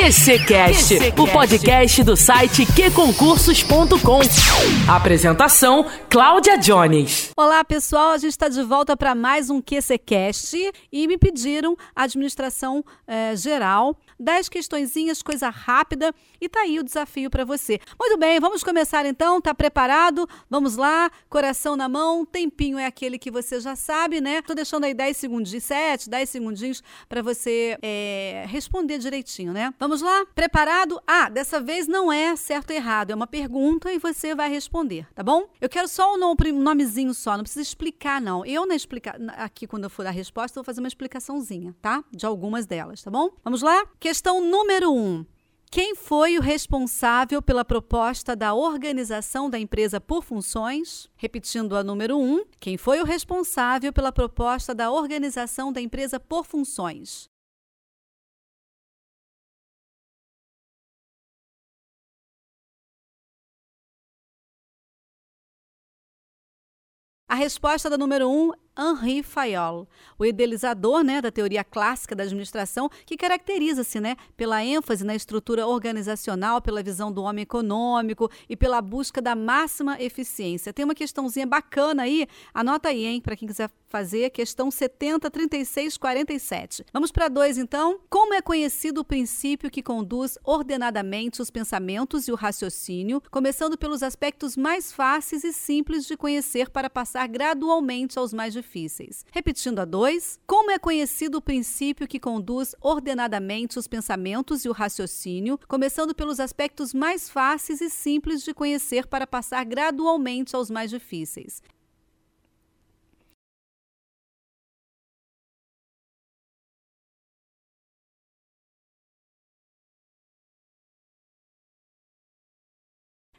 QCcast, o podcast do site qconcursos.com. Apresentação: Cláudia Jones. Olá, pessoal. A gente está de volta para mais um QCcast e me pediram a administração eh, geral. Dez questõezinhas, coisa rápida, e tá aí o desafio para você. Muito bem, vamos começar então. Tá preparado? Vamos lá, coração na mão. Tempinho é aquele que você já sabe, né? Tô deixando aí 10 segundinhos, 7, 10 segundinhos para você eh, responder direitinho, né? Vamos lá? Preparado? Ah, dessa vez não é certo ou errado, é uma pergunta e você vai responder, tá bom? Eu quero só um nomezinho só, não precisa explicar não. Eu na explica aqui quando eu for a resposta, eu vou fazer uma explicaçãozinha, tá? De algumas delas, tá bom? Vamos lá? Questão número 1. Um. Quem foi o responsável pela proposta da organização da empresa por funções? Repetindo a número 1, um, quem foi o responsável pela proposta da organização da empresa por funções? A resposta da número 1 um Henri Fayol, o idealizador né, da teoria clássica da administração, que caracteriza-se né, pela ênfase na estrutura organizacional, pela visão do homem econômico e pela busca da máxima eficiência. Tem uma questãozinha bacana aí, anota aí, hein, para quem quiser fazer, questão 70, 36, 47. Vamos para dois, então. Como é conhecido o princípio que conduz ordenadamente os pensamentos e o raciocínio, começando pelos aspectos mais fáceis e simples de conhecer para passar gradualmente aos mais difíceis. Repetindo a dois, como é conhecido o princípio que conduz ordenadamente os pensamentos e o raciocínio, começando pelos aspectos mais fáceis e simples de conhecer para passar gradualmente aos mais difíceis.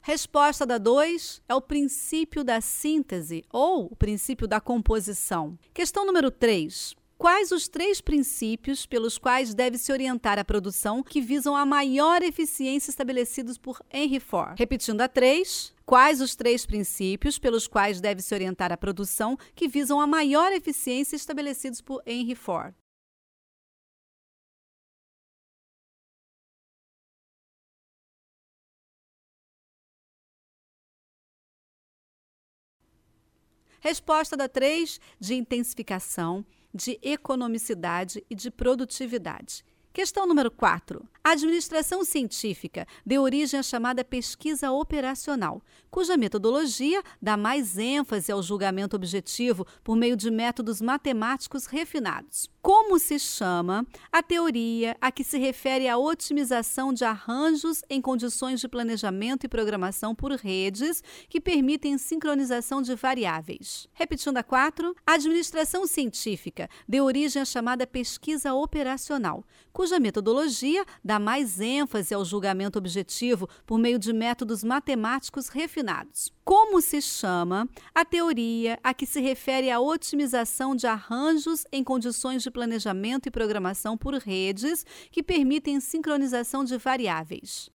Resposta da 2 é o princípio da síntese ou o princípio da composição. Questão número 3. Quais os três princípios pelos quais deve se orientar a produção que visam a maior eficiência estabelecidos por Henry Ford? Repetindo a 3. Quais os três princípios pelos quais deve se orientar a produção que visam a maior eficiência estabelecidos por Henry Ford? Resposta da 3, de intensificação, de economicidade e de produtividade. Questão número 4. A administração científica deu origem à chamada pesquisa operacional, cuja metodologia dá mais ênfase ao julgamento objetivo por meio de métodos matemáticos refinados. Como se chama a teoria a que se refere à otimização de arranjos em condições de planejamento e programação por redes que permitem sincronização de variáveis? Repetindo a 4, a administração científica deu origem à chamada pesquisa operacional, cuja metodologia dá mais ênfase ao julgamento objetivo por meio de métodos matemáticos refinados. Como se chama a teoria a que se refere à otimização de arranjos em condições de planejamento e programação por redes que permitem sincronização de variáveis?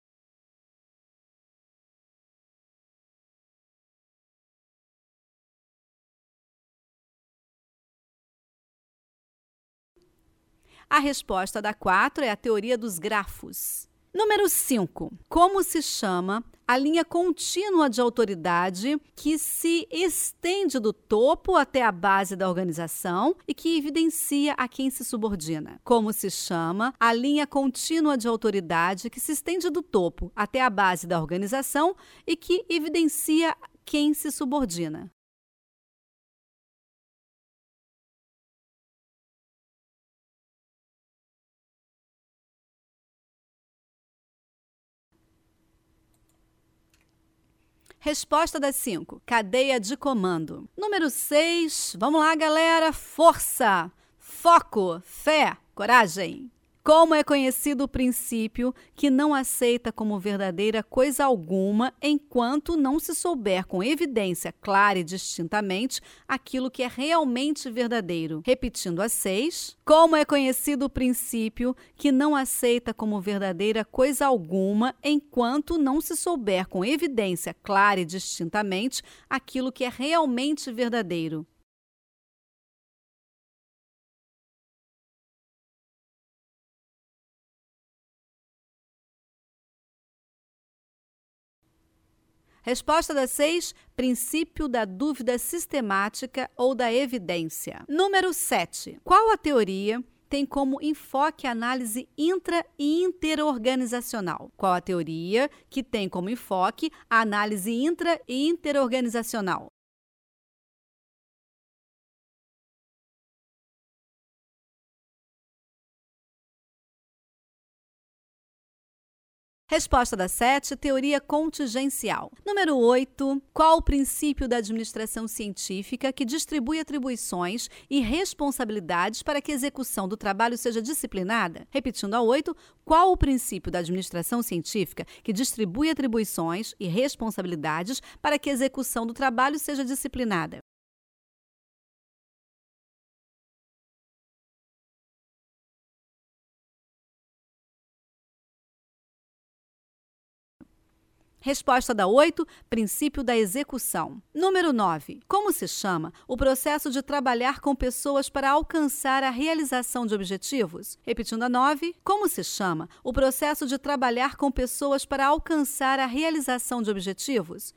A resposta da 4 é a teoria dos grafos. Número 5. Como se chama a linha contínua de autoridade que se estende do topo até a base da organização e que evidencia a quem se subordina? Como se chama a linha contínua de autoridade que se estende do topo até a base da organização e que evidencia quem se subordina? Resposta das 5. Cadeia de comando. Número 6. Vamos lá, galera. Força, foco, fé, coragem. Como é conhecido o princípio que não aceita como verdadeira coisa alguma enquanto não se souber com evidência clara e distintamente aquilo que é realmente verdadeiro? Repetindo a seis. Como é conhecido o princípio que não aceita como verdadeira coisa alguma enquanto não se souber com evidência clara e distintamente aquilo que é realmente verdadeiro? Resposta da 6, princípio da dúvida sistemática ou da evidência. Número 7. Qual a teoria tem como enfoque a análise intra e interorganizacional. Qual a teoria que tem como enfoque a análise intra e interorganizacional? Resposta da 7, teoria contingencial. Número 8, qual o princípio da administração científica que distribui atribuições e responsabilidades para que a execução do trabalho seja disciplinada? Repetindo a 8, qual o princípio da administração científica que distribui atribuições e responsabilidades para que a execução do trabalho seja disciplinada? Resposta da 8, princípio da execução. Número 9. Como se chama o processo de trabalhar com pessoas para alcançar a realização de objetivos? Repetindo a 9. Como se chama o processo de trabalhar com pessoas para alcançar a realização de objetivos?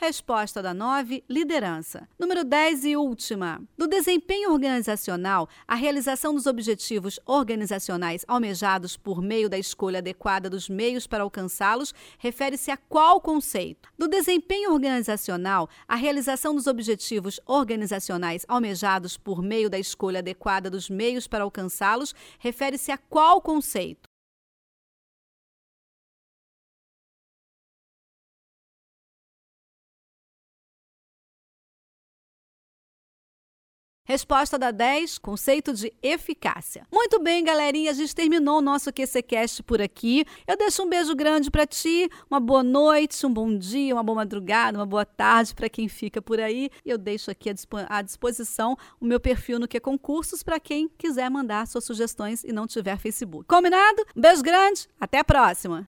Resposta da 9, liderança. Número 10 e última. Do desempenho organizacional, a realização dos objetivos organizacionais almejados por meio da escolha adequada dos meios para alcançá-los refere-se a qual conceito? Do desempenho organizacional, a realização dos objetivos organizacionais almejados por meio da escolha adequada dos meios para alcançá-los refere-se a qual conceito? Resposta da 10, conceito de eficácia. Muito bem, galerinha, a gente terminou o nosso QCcast por aqui. Eu deixo um beijo grande para ti, uma boa noite, um bom dia, uma boa madrugada, uma boa tarde para quem fica por aí. Eu deixo aqui à disposição o meu perfil no Que Concursos para quem quiser mandar suas sugestões e não tiver Facebook. Combinado? Um beijo grande, até a próxima.